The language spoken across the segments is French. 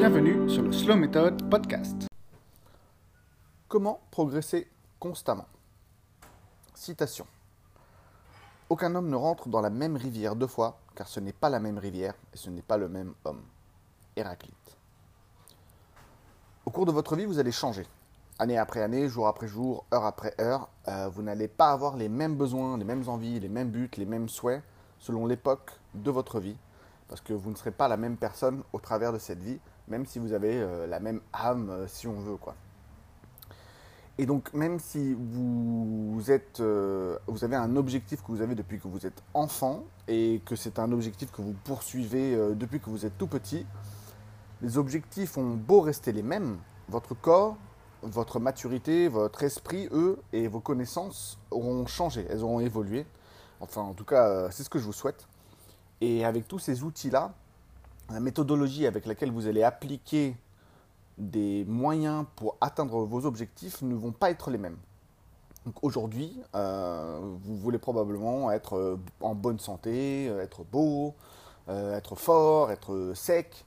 Bienvenue sur le Slow Method Podcast. Comment progresser constamment? Citation. Aucun homme ne rentre dans la même rivière deux fois, car ce n'est pas la même rivière et ce n'est pas le même homme. Héraclite. Au cours de votre vie, vous allez changer. Année après année, jour après jour, heure après heure, euh, vous n'allez pas avoir les mêmes besoins, les mêmes envies, les mêmes buts, les mêmes souhaits selon l'époque de votre vie, parce que vous ne serez pas la même personne au travers de cette vie, même si vous avez euh, la même âme, euh, si on veut, quoi. Et donc, même si vous, êtes, euh, vous avez un objectif que vous avez depuis que vous êtes enfant et que c'est un objectif que vous poursuivez depuis que vous êtes tout petit, les objectifs ont beau rester les mêmes, votre corps, votre maturité, votre esprit, eux, et vos connaissances auront changé, elles auront évolué. Enfin, en tout cas, c'est ce que je vous souhaite. Et avec tous ces outils-là, la méthodologie avec laquelle vous allez appliquer des moyens pour atteindre vos objectifs ne vont pas être les mêmes. Donc aujourd'hui, euh, vous voulez probablement être euh, en bonne santé, euh, être beau, être fort, être sec.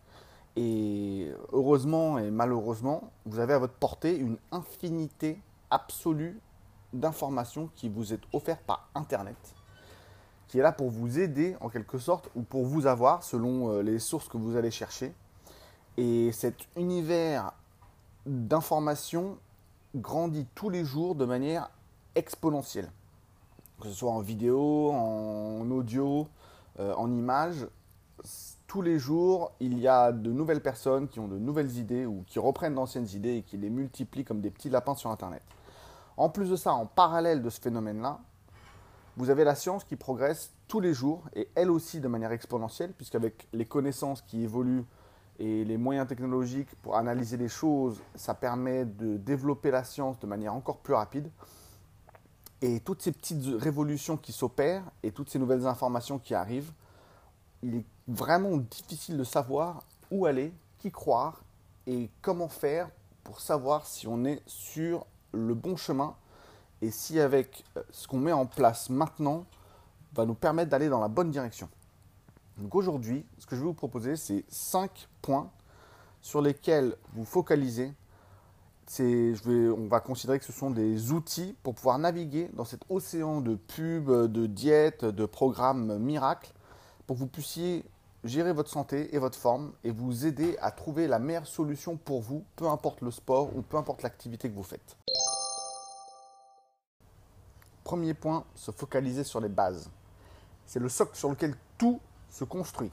Et heureusement et malheureusement, vous avez à votre portée une infinité absolue d'informations qui vous est offerte par Internet qui est là pour vous aider en quelque sorte ou pour vous avoir selon euh, les sources que vous allez chercher. Et cet univers d'information grandit tous les jours de manière exponentielle. Que ce soit en vidéo, en audio, euh, en image, tous les jours, il y a de nouvelles personnes qui ont de nouvelles idées ou qui reprennent d'anciennes idées et qui les multiplient comme des petits lapins sur Internet. En plus de ça, en parallèle de ce phénomène-là, vous avez la science qui progresse tous les jours et elle aussi de manière exponentielle, puisqu'avec les connaissances qui évoluent et les moyens technologiques pour analyser les choses, ça permet de développer la science de manière encore plus rapide. Et toutes ces petites révolutions qui s'opèrent et toutes ces nouvelles informations qui arrivent, il est vraiment difficile de savoir où aller, qui croire et comment faire pour savoir si on est sur le bon chemin et si avec euh, ce qu'on met en place maintenant va nous permettre d'aller dans la bonne direction. Donc aujourd'hui, ce que je vais vous proposer, c'est 5 points sur lesquels vous focalisez. On va considérer que ce sont des outils pour pouvoir naviguer dans cet océan de pubs, de diètes, de programmes miracles, pour que vous puissiez gérer votre santé et votre forme et vous aider à trouver la meilleure solution pour vous, peu importe le sport ou peu importe l'activité que vous faites. Premier point, se focaliser sur les bases. C'est le socle sur lequel tout se construit.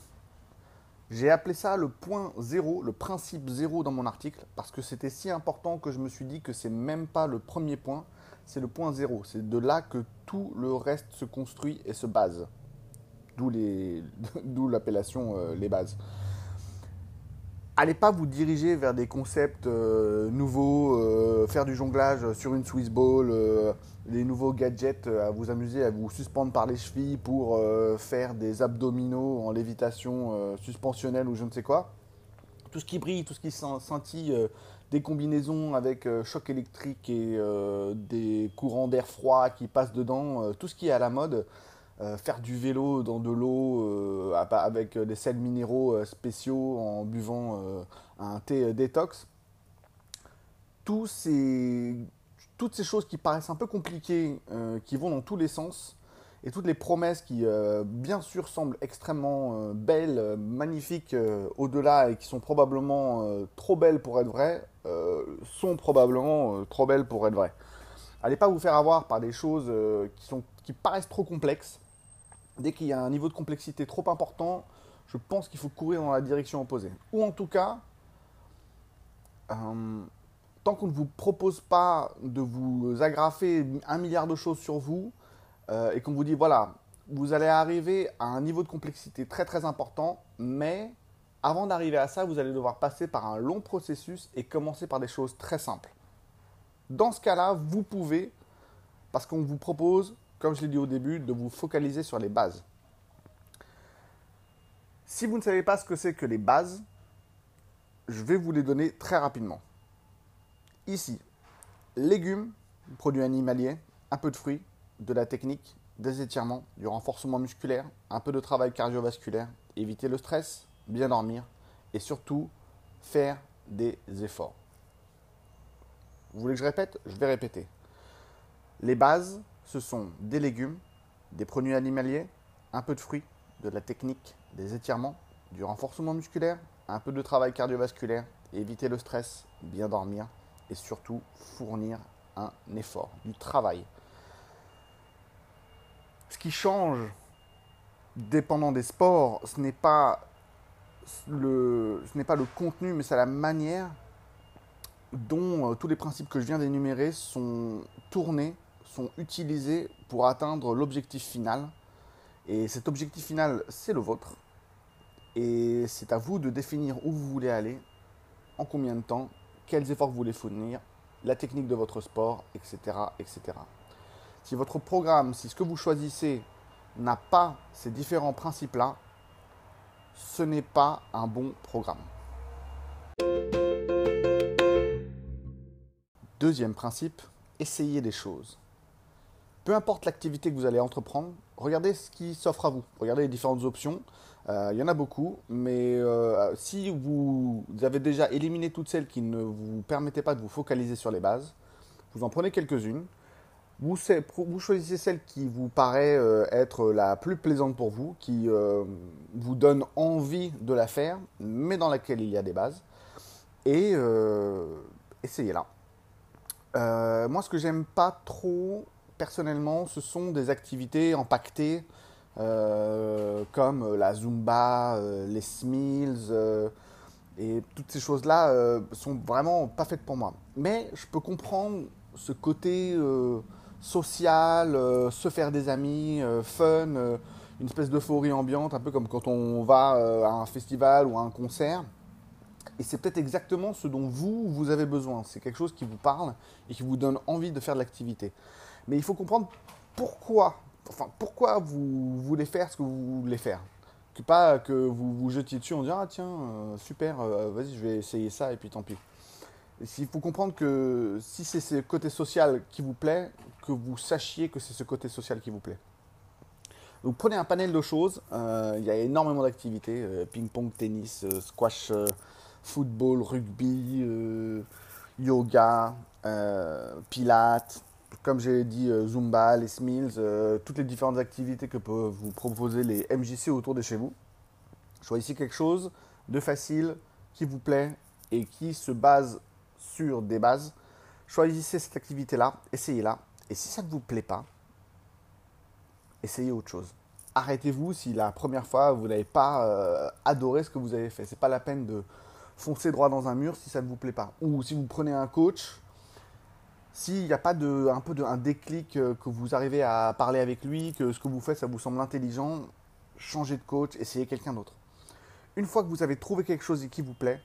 J'ai appelé ça le point zéro, le principe zéro dans mon article, parce que c'était si important que je me suis dit que c'est même pas le premier point, c'est le point zéro. C'est de là que tout le reste se construit et se base. D'où l'appellation euh, les bases allez pas vous diriger vers des concepts euh, nouveaux, euh, faire du jonglage sur une Swiss Ball, euh, des nouveaux gadgets à vous amuser, à vous suspendre par les chevilles pour faire des abdominaux en lévitation suspensionnelle ou je ne sais quoi. Tout ce qui brille, tout ce qui scintille, des combinaisons avec choc électrique et des courants d'air froid qui passent dedans, tout ce qui est à la mode. Euh, faire du vélo dans de l'eau euh, avec des sels minéraux euh, spéciaux en buvant un thé détox. Toutes ces choses qui paraissent un peu compliquées, qui vont dans tous les sens, et toutes les promesses qui, bien sûr, semblent extrêmement belles, magnifiques au-delà et qui sont probablement trop belles pour être vraies, sont probablement trop belles pour être vraies. Allez pas vous faire avoir par des choses qui, sont, qui paraissent trop complexes dès qu'il y a un niveau de complexité trop important, je pense qu'il faut courir dans la direction opposée. Ou en tout cas, euh, tant qu'on ne vous propose pas de vous agrafer un milliard de choses sur vous euh, et qu'on vous dit voilà, vous allez arriver à un niveau de complexité très très important, mais avant d'arriver à ça, vous allez devoir passer par un long processus et commencer par des choses très simples. Dans ce cas-là, vous pouvez, parce qu'on vous propose comme je l'ai dit au début, de vous focaliser sur les bases. Si vous ne savez pas ce que c'est que les bases, je vais vous les donner très rapidement. Ici, légumes, produits animaliers, un peu de fruits, de la technique, des étirements, du renforcement musculaire, un peu de travail cardiovasculaire, éviter le stress, bien dormir et surtout faire des efforts. Vous voulez que je répète? Je vais répéter. Les bases, ce sont des légumes, des produits animaliers, un peu de fruits, de la technique, des étirements, du renforcement musculaire, un peu de travail cardiovasculaire, éviter le stress, bien dormir et surtout fournir un effort, du travail. Ce qui change, dépendant des sports, ce n'est pas le, ce n'est pas le contenu, mais c'est la manière dont euh, tous les principes que je viens d'énumérer sont tournés, sont utilisés pour atteindre l'objectif final. Et cet objectif final, c'est le vôtre. Et c'est à vous de définir où vous voulez aller, en combien de temps, quels efforts vous voulez fournir, la technique de votre sport, etc. etc. Si votre programme, si ce que vous choisissez n'a pas ces différents principes-là, ce n'est pas un bon programme. Deuxième principe, essayez des choses. Peu importe l'activité que vous allez entreprendre, regardez ce qui s'offre à vous. Regardez les différentes options. Euh, il y en a beaucoup, mais euh, si vous avez déjà éliminé toutes celles qui ne vous permettaient pas de vous focaliser sur les bases, vous en prenez quelques-unes. Vous, choisissez celle qui vous paraît euh, être la plus plaisante pour vous, qui vous donne envie de la faire, mais dans laquelle il y a des bases. Et essayez-la. Euh, moi, ce que j'aime pas trop, personnellement, ce sont des activités empaquetées euh, comme la Zumba, euh, les Smills et toutes ces choses-là sont vraiment pas faites pour moi. Mais je peux comprendre ce côté social, se faire des amis, fun, une espèce d'euphorie ambiante, un peu comme quand on va à un festival ou à un concert. Et c'est peut-être exactement ce dont vous, vous avez besoin. C'est quelque chose qui vous parle et qui vous donne envie de faire de l'activité. Mais il faut comprendre pourquoi, enfin, pourquoi vous voulez faire ce que vous voulez faire. Que pas que vous vous jetiez dessus en disant Ah tiens, euh, super, euh, vas-y, je vais essayer ça et puis tant pis. Il faut comprendre que si c'est ce côté social qui vous plaît, que vous sachiez que c'est ce côté social qui vous plaît. Donc prenez un panel de choses, euh, il y a énormément d'activités, ping-pong, tennis, squash, football, rugby, yoga, pilates, comme j'ai dit, euh, Zumba, les Smills, toutes les différentes activités que peuvent vous proposer les MJC autour de chez vous. Choisissez quelque chose de facile, qui vous plaît et qui se base sur des bases. Choisissez cette activité-là, essayez-la. Et si ça ne vous plaît pas, essayez autre chose. Arrêtez-vous si la première fois vous n'avez pas adoré ce que vous avez fait. C'est pas la peine de, foncez droit dans un mur si ça ne vous plaît pas. Ou si vous prenez un coach, s'il n'y a pas de, un peu de, un déclic, euh, que vous arrivez à parler avec lui, que ce que vous faites, ça vous semble intelligent, changez de coach, essayez quelqu'un d'autre. Une fois que vous avez trouvé quelque chose qui vous plaît,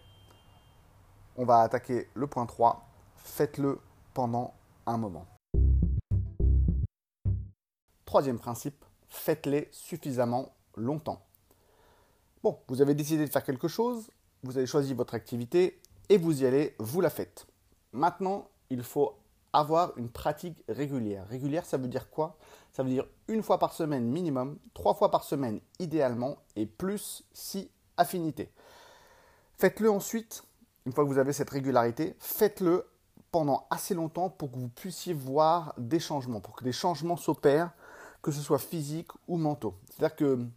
on va attaquer le point 3. Faites-le pendant un moment. Troisième principe, faites-les suffisamment longtemps. Bon, vous avez décidé de faire quelque chose, vous avez choisi votre activité et vous y allez, vous la faites. Maintenant, il faut avoir une pratique régulière. Régulière, ça veut dire quoi? Ça veut dire une fois par semaine minimum, trois fois par semaine idéalement, et plus si affinité. Faites-le ensuite, une fois que vous avez cette régularité, faites-le pendant assez longtemps pour que vous puissiez voir des changements, pour que des changements s'opèrent, que ce soit physique ou mentaux. C'est-à-dire que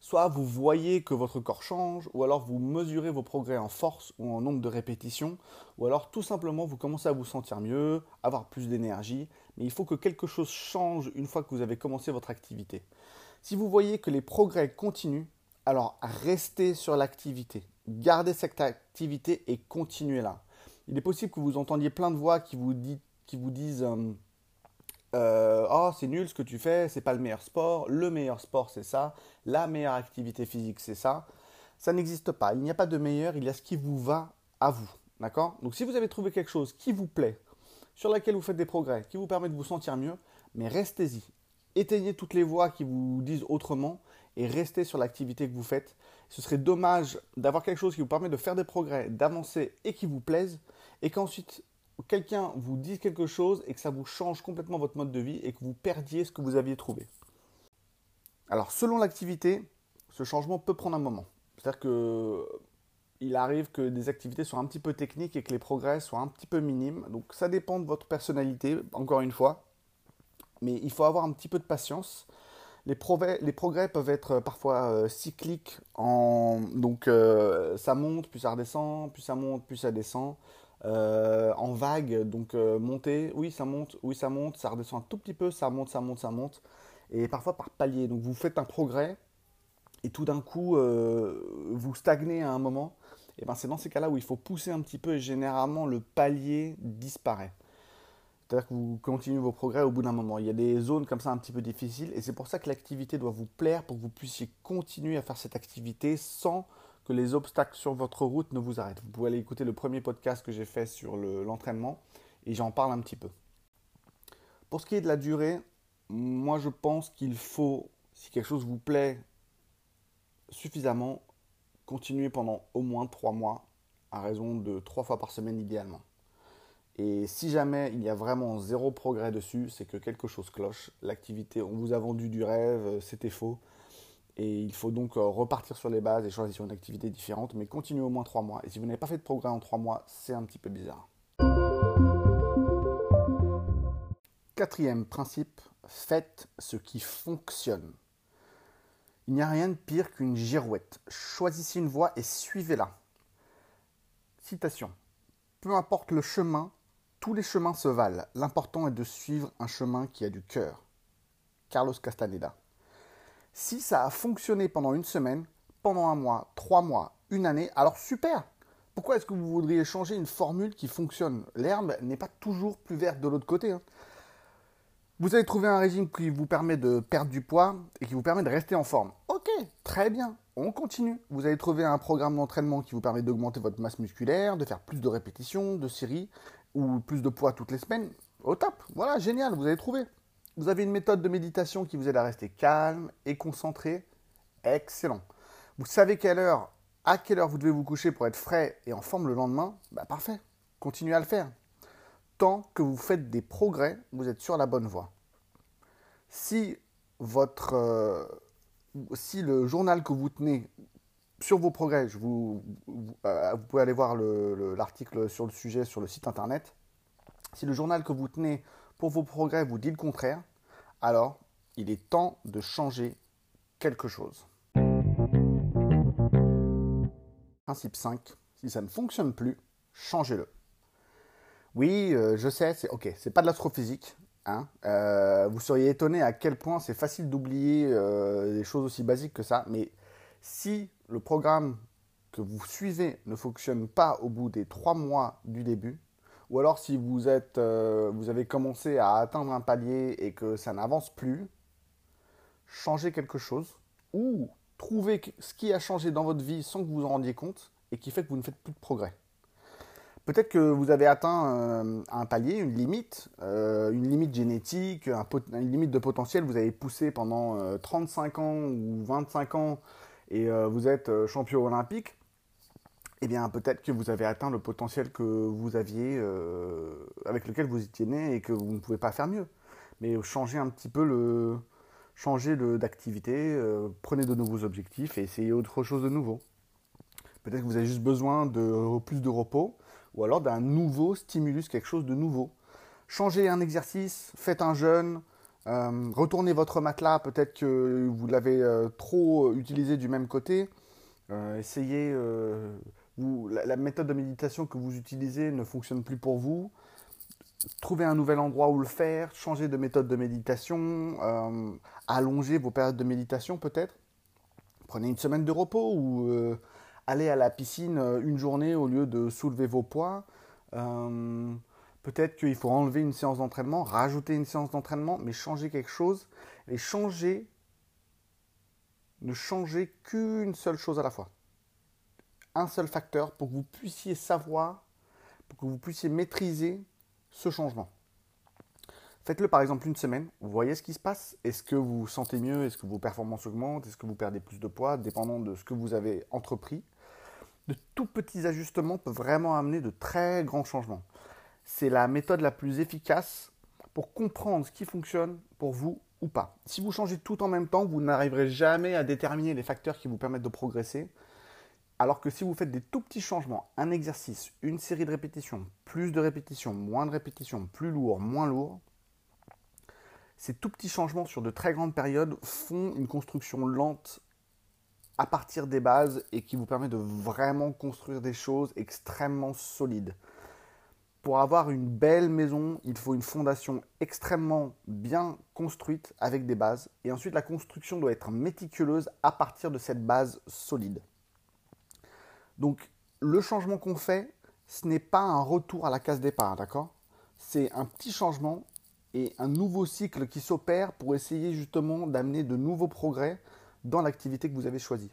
Soit vous voyez que votre corps change, ou alors vous mesurez vos progrès en force ou en nombre de répétitions, ou alors tout simplement vous commencez à vous sentir mieux, avoir plus d'énergie, mais il faut que quelque chose change une fois que vous avez commencé votre activité. Si vous voyez que les progrès continuent, alors restez sur l'activité, gardez cette activité et continuez là. Il est possible que vous entendiez plein de voix qui vous, disent euh, euh, oh c'est nul ce que tu fais, c'est pas le meilleur sport, le meilleur sport c'est ça, la meilleure activité physique c'est ça. Ça n'existe pas. Il n'y a pas de meilleur, il y a ce qui vous va à vous. D'accord? Donc si vous avez trouvé quelque chose qui vous plaît, sur laquelle vous faites des progrès, qui vous permet de vous sentir mieux, mais restez-y. Éteignez toutes les voix qui vous disent autrement et restez sur l'activité que vous faites. Ce serait dommage d'avoir quelque chose qui vous permet de faire des progrès, d'avancer et qui vous plaise, et qu'ensuite quelqu'un vous dise quelque chose et que ça vous change complètement votre mode de vie et que vous perdiez ce que vous aviez trouvé. Alors, selon l'activité, ce changement peut prendre un moment. C'est-à-dire que il arrive que des activités soient un petit peu techniques et que les progrès soient un petit peu minimes. Donc ça dépend de votre personnalité, encore une fois. Mais il faut avoir un petit peu de patience. Les progrès, peuvent être parfois euh, cycliques. Donc euh, ça monte, puis ça redescend, puis ça monte, puis ça descend. Euh, en vague, donc monter, oui ça monte, oui ça monte, ça redescend un tout petit peu, ça monte, ça monte, ça monte. Et parfois par palier. Donc vous faites un progrès et tout d'un coup vous stagnez à un moment et ben c'est dans ces cas-là où il faut pousser un petit peu et généralement le palier disparaît. C'est-à-dire que vous continuez vos progrès au bout d'un moment. Il y a des zones comme ça un petit peu difficiles et c'est pour ça que l'activité doit vous plaire pour que vous puissiez continuer à faire cette activité sans que les obstacles sur votre route ne vous arrêtent. Vous pouvez aller écouter le premier podcast que j'ai fait sur l'entraînement et j'en parle un petit peu. Pour ce qui est de la durée, moi je pense qu'il faut, si quelque chose vous plaît suffisamment, continuer pendant au moins trois mois, à raison de trois fois par semaine idéalement. Et si jamais il y a vraiment zéro progrès dessus, c'est que quelque chose cloche. L'activité, on vous a vendu du rêve, euh, c'était faux. Et il faut donc euh, repartir sur les bases et choisir une activité différente, mais continuez au moins trois mois. Et si vous n'avez pas fait de progrès en trois mois, c'est un petit peu bizarre. Quatrième principe, faites ce qui fonctionne. Il n'y a rien de pire qu'une girouette. Choisissez une voie et suivez-la. Citation. Peu importe le chemin, tous les chemins se valent. L'important est de suivre un chemin qui a du cœur. Carlos Castaneda. Si ça a fonctionné pendant une semaine, pendant un mois, trois mois, une année, alors super Pourquoi est-ce que vous voudriez changer une formule qui fonctionne? L'herbe n'est pas toujours plus verte de l'autre côté. Hein. Vous avez trouvé un régime qui vous permet de perdre du poids et qui vous permet de rester en forme. Ok, très bien, on continue. Vous avez trouvé un programme d'entraînement qui vous permet d'augmenter votre masse musculaire, de faire plus de répétitions, de séries ou plus de poids toutes les semaines. Au top, voilà, génial, vous avez trouvé. Vous avez une méthode de méditation qui vous aide à rester calme et concentré. Excellent. Vous savez quelle heure, à quelle heure vous devez vous coucher pour être frais et en forme le lendemain? Bah, Parfait, continuez à le faire tant que vous faites des progrès, vous êtes sur la bonne voie. Si, votre, euh, si le journal que vous tenez sur vos progrès, je vous, euh, pouvez aller voir l'article sur le sujet sur le site internet, si le journal que vous tenez pour vos progrès vous dit le contraire, alors il est temps de changer quelque chose. Principe 5, si ça ne fonctionne plus, changez-le. Oui, euh, je sais, c'est ok, c'est pas de l'astrophysique. Hein. Euh, vous seriez étonné à quel point c'est facile d'oublier euh, des choses aussi basiques que ça. Mais si le programme que vous suivez ne fonctionne pas au bout des trois mois du début, ou alors si vous êtes, vous avez commencé à atteindre un palier et que ça n'avance plus, changez quelque chose ou trouvez ce qui a changé dans votre vie sans que vous vous en rendiez compte et qui fait que vous ne faites plus de progrès. Peut-être que vous avez atteint euh, un palier, une limite, euh, une limite génétique, une limite de potentiel. Vous avez poussé pendant 35 euh, ans ou 25 ans et vous êtes champion olympique. Eh bien, peut-être que vous avez atteint le potentiel que vous aviez, avec lequel vous étiez né et que vous ne pouvez pas faire mieux. Mais changez un petit peu le, changez d'activité, prenez de nouveaux objectifs et essayez autre chose de nouveau. Peut-être que vous avez juste besoin de plus de repos ou alors d'un nouveau stimulus, quelque chose de nouveau. Changez un exercice, faites un jeûne, euh, retournez votre matelas, peut-être que vous l'avez euh, trop utilisé du même côté. Euh, essayez, vous, la, méthode de méditation que vous utilisez ne fonctionne plus pour vous. Trouvez un nouvel endroit où le faire, changez de méthode de méditation, allongez vos périodes de méditation peut-être. Prenez une semaine de repos ou aller à la piscine une journée au lieu de soulever vos poids. Peut-être qu'il faut enlever une séance d'entraînement, rajouter une séance d'entraînement, mais changer quelque chose. Et changer, ne changer qu'une seule chose à la fois. Un seul facteur pour que vous puissiez savoir, pour que vous puissiez maîtriser ce changement. Faites-le par exemple une semaine, vous voyez ce qui se passe. Est-ce que vous vous sentez mieux? Est-ce que vos performances augmentent? Est-ce que vous perdez plus de poids? Dépendant de ce que vous avez entrepris de tout petits ajustements peuvent vraiment amener de très grands changements. C'est la méthode la plus efficace pour comprendre ce qui fonctionne pour vous ou pas. Si vous changez tout en même temps, vous n'arriverez jamais à déterminer les facteurs qui vous permettent de progresser. Alors que si vous faites des tout petits changements, un exercice, une série de répétitions, plus de répétitions, moins de répétitions, plus lourd, moins lourd, ces tout petits changements sur de très grandes périodes font une construction lente à partir des bases et qui vous permet de vraiment construire des choses extrêmement solides. Pour avoir une belle maison, il faut une fondation extrêmement bien construite avec des bases. Et ensuite, la construction doit être méticuleuse à partir de cette base solide. Donc, le changement qu'on fait, ce n'est pas un retour à la case départ, d'accord? C'est un petit changement et un nouveau cycle qui s'opère pour essayer justement d'amener de nouveaux progrès dans l'activité que vous avez choisie.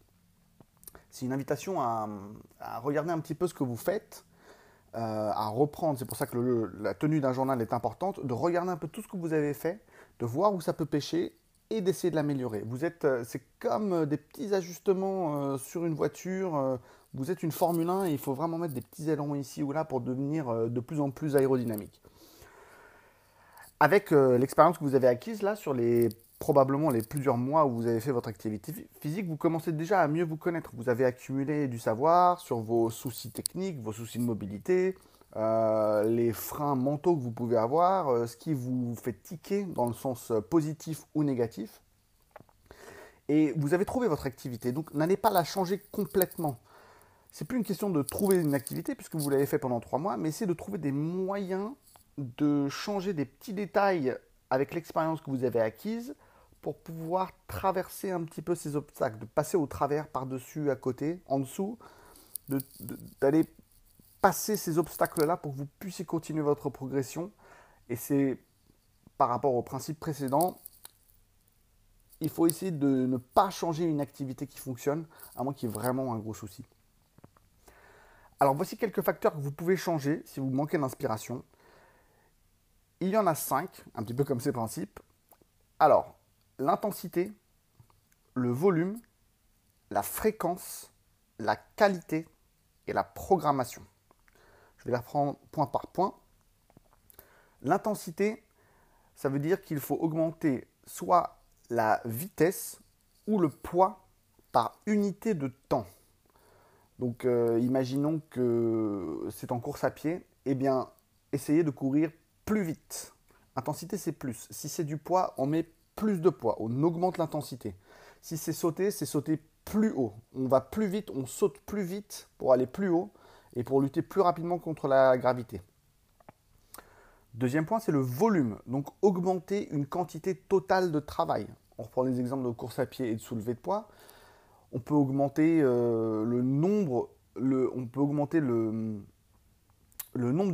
C'est une invitation à, regarder un petit peu ce que vous faites, euh, à reprendre, c'est pour ça que la tenue d'un journal est importante, de regarder un peu tout ce que vous avez fait, de voir où ça peut pêcher et d'essayer de l'améliorer. Vous êtes, euh, c'est comme euh, des petits ajustements sur une voiture. Vous êtes une Formule 1 et il faut vraiment mettre des petits ailerons ici ou là pour devenir de plus en plus aérodynamique. Avec l'expérience que vous avez acquise là sur les probablement les plusieurs mois où vous avez fait votre activité physique, vous commencez déjà à mieux vous connaître. Vous avez accumulé du savoir sur vos soucis techniques, vos soucis de mobilité, euh, les freins mentaux que vous pouvez avoir, euh, ce qui vous fait tiquer dans le sens euh, positif ou négatif. Et vous avez trouvé votre activité, donc n'allez pas la changer complètement. C'est plus une question de trouver une activité puisque vous l'avez fait pendant trois mois, mais c'est de trouver des moyens de changer des petits détails avec l'expérience que vous avez acquise pour pouvoir traverser un petit peu ces obstacles, de passer au travers, par-dessus, à côté, en dessous, d'aller passer ces obstacles-là pour que vous puissiez continuer votre progression. Et c'est par rapport au principe précédent, il faut essayer de ne pas changer une activité qui fonctionne, à moins qu'il y ait vraiment un gros souci. Alors voici quelques facteurs que vous pouvez changer si vous manquez d'inspiration. Il y en a cinq, un petit peu comme ces principes. Alors, l'intensité, le volume, la fréquence, la qualité et la programmation. Je vais les reprendre point par point. L'intensité, ça veut dire qu'il faut augmenter soit la vitesse ou le poids par unité de temps. Donc euh, imaginons que c'est en course à pied, eh bien essayez de courir plus vite. Intensité, c'est plus. Si c'est du poids, on met plus de poids, on augmente l'intensité. Si c'est sauter, c'est sauter plus haut. On va plus vite, on saute plus vite pour aller plus haut et pour lutter plus rapidement contre la gravité. Deuxième point, c'est le volume. Donc augmenter une quantité totale de travail. On reprend les exemples de course à pied et de soulevé de poids. On peut augmenter euh, le nombre, de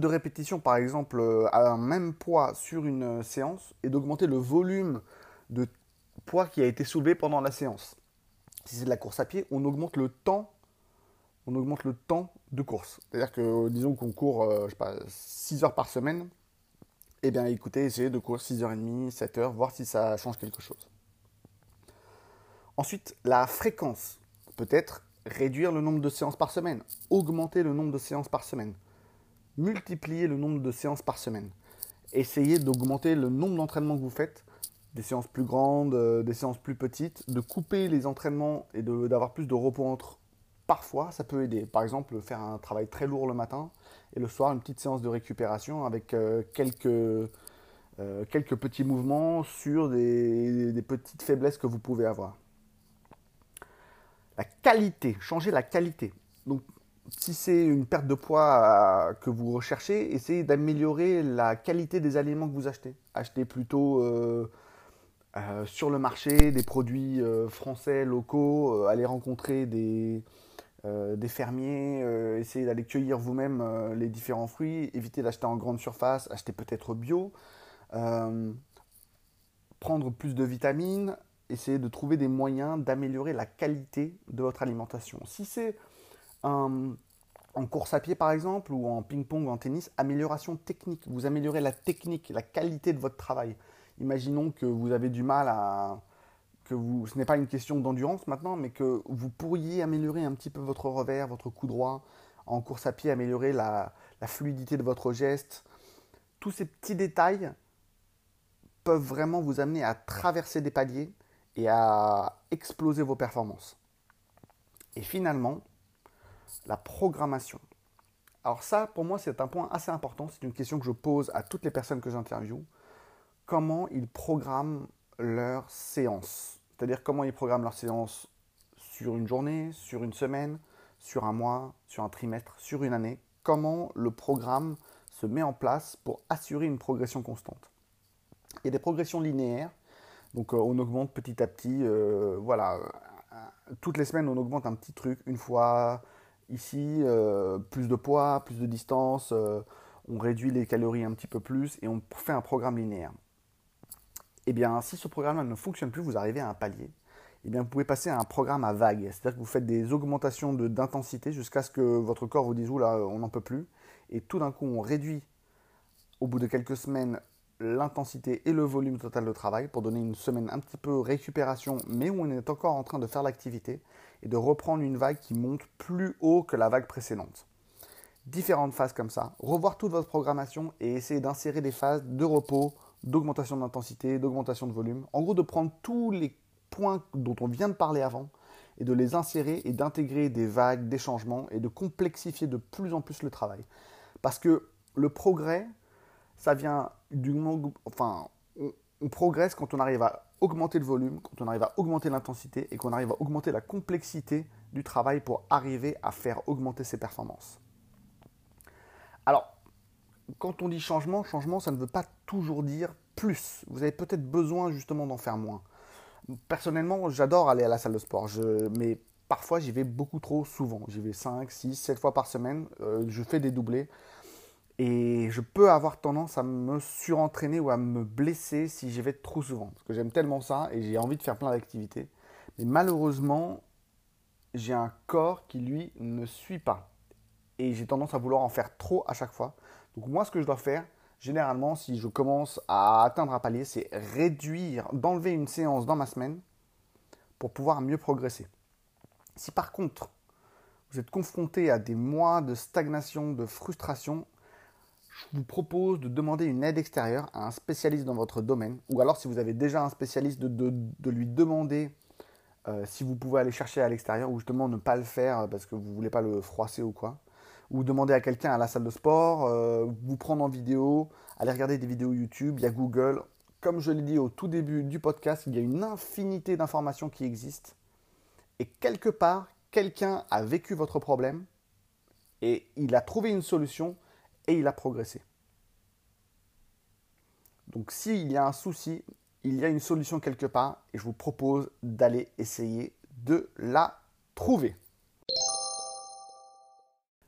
répétitions, par exemple, euh, à un même poids sur une euh, séance et d'augmenter le volume de poids qui a été soulevé pendant la séance. Si c'est de la course à pied, on augmente le temps, de course. C'est-à-dire que, disons qu'on court, euh, je sais pas, 6 heures par semaine, eh bien écoutez, essayez de courir 6h30, 7h, voir si ça change quelque chose. Ensuite, la fréquence. Peut-être réduire le nombre de séances par semaine, augmenter le nombre de séances par semaine multiplier le nombre de séances par semaine. Essayez d'augmenter le nombre d'entraînements que vous faites, des séances plus grandes, euh, des séances plus petites, de couper les entraînements et d'avoir plus de repos entre. Parfois, ça peut aider. Par exemple, faire un travail très lourd le matin et le soir, une petite séance de récupération avec euh, quelques, euh, quelques petits mouvements sur des, des petites faiblesses que vous pouvez avoir. La qualité, changer la qualité. Donc, si c'est une perte de poids que vous recherchez, essayez d'améliorer la qualité des aliments que vous achetez. Achetez plutôt euh, euh, sur le marché des produits français, locaux, allez rencontrer des, des fermiers, essayez d'aller cueillir vous-même les différents fruits, évitez d'acheter en grande surface, achetez peut-être bio, prendre plus de vitamines, essayez de trouver des moyens d'améliorer la qualité de votre alimentation. Si c'est en course à pied par exemple, ou en ping-pong ou en tennis, amélioration technique. Vous améliorez la technique, la qualité de votre travail. Imaginons que vous avez du mal à... que vous, ce n'est pas une question d'endurance maintenant, mais que vous pourriez améliorer un petit peu votre revers, votre coup droit, en course à pied, améliorer la, fluidité de votre geste. Tous ces petits détails peuvent vraiment vous amener à traverser des paliers et à exploser vos performances. Et finalement, la programmation. Alors ça, pour moi, c'est un point assez important. C'est une question que je pose à toutes les personnes que j'interviewe. Comment ils programment leurs séances C'est-à-dire comment ils programment leurs séances sur une journée, sur une semaine, sur un mois, sur un trimestre, sur une année. Comment le programme se met en place pour assurer une progression constante. Il y a des progressions linéaires, donc euh, on augmente petit à petit, euh, voilà, toutes les semaines on augmente un petit truc, une fois ici, euh, plus de poids, plus de distance, on réduit les calories un petit peu plus et on fait un programme linéaire. Eh bien, si ce programme ne fonctionne plus, vous arrivez à un palier. Eh bien, vous pouvez passer à un programme à vague, c'est-à-dire que vous faites des augmentations d'intensité jusqu'à ce que votre corps vous dise, là, on n'en peut plus et tout d'un coup on réduit au bout de quelques semaines l'intensité et le volume total de travail pour donner une semaine un petit peu récupération, mais où on est encore en train de faire l'activité et de reprendre une vague qui monte plus haut que la vague précédente. Différentes phases comme ça, revoir toute votre programmation et essayer d'insérer des phases de repos, d'augmentation d'intensité, d'augmentation de volume. En gros, de prendre tous les points dont on vient de parler avant et de les insérer et d'intégrer des vagues, des changements et de complexifier de plus en plus le travail. Parce que le progrès, ça vient du enfin, on, progresse quand on arrive à augmenter le volume, quand on arrive à augmenter l'intensité et qu'on arrive à augmenter la complexité du travail pour arriver à faire augmenter ses performances. Alors, quand on dit changement, changement, ça ne veut pas toujours dire plus. Vous avez peut-être besoin justement d'en faire moins. Personnellement, j'adore aller à la salle de sport, mais parfois j'y vais beaucoup trop souvent. J'y vais 5, 6, 7 fois par semaine. Euh, je fais des doublés. Et je peux avoir tendance à me surentraîner ou à me blesser si j'y vais trop souvent. Parce que j'aime tellement ça et j'ai envie de faire plein d'activités. Mais malheureusement, j'ai un corps qui, lui, ne suit pas. Et j'ai tendance à vouloir en faire trop à chaque fois. Donc moi, ce que je dois faire, généralement, si je commence à atteindre un palier, c'est réduire, d'enlever une séance dans ma semaine pour pouvoir mieux progresser. Si par contre, vous êtes confronté à des mois de stagnation, de frustration, je vous propose de demander une aide extérieure à un spécialiste dans votre domaine, ou alors si vous avez déjà un spécialiste, de, lui demander euh, si vous pouvez aller chercher à l'extérieur, ou justement ne pas le faire parce que vous ne voulez pas le froisser ou quoi. Ou demander à quelqu'un à la salle de sport, euh, vous prendre en vidéo, aller regarder des vidéos YouTube, il y a Google. Comme je l'ai dit au tout début du podcast, il y a une infinité d'informations qui existent. Et quelque part, quelqu'un a vécu votre problème et il a trouvé une solution et il a progressé. Donc s'il y a un souci, il y a une solution quelque part et je vous propose d'aller essayer de la trouver.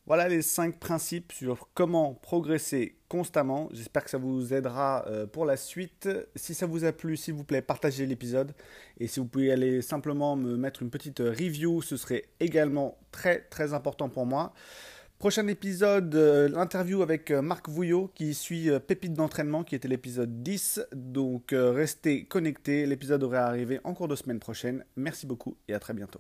Voilà les cinq principes sur comment progresser constamment. J'espère que ça vous aidera euh, pour la suite. Si ça vous a plu, s'il vous plaît, partagez l'épisode. Et si vous pouvez aller simplement me mettre une petite review, ce serait également très très important pour moi. Prochain épisode, euh, l'interview avec euh, Marc Vouillot qui suit euh, Pépite d'entraînement qui était l'épisode 10. Donc restez connectés, l'épisode devrait arriver en cours de semaine prochaine. Merci beaucoup et à très bientôt.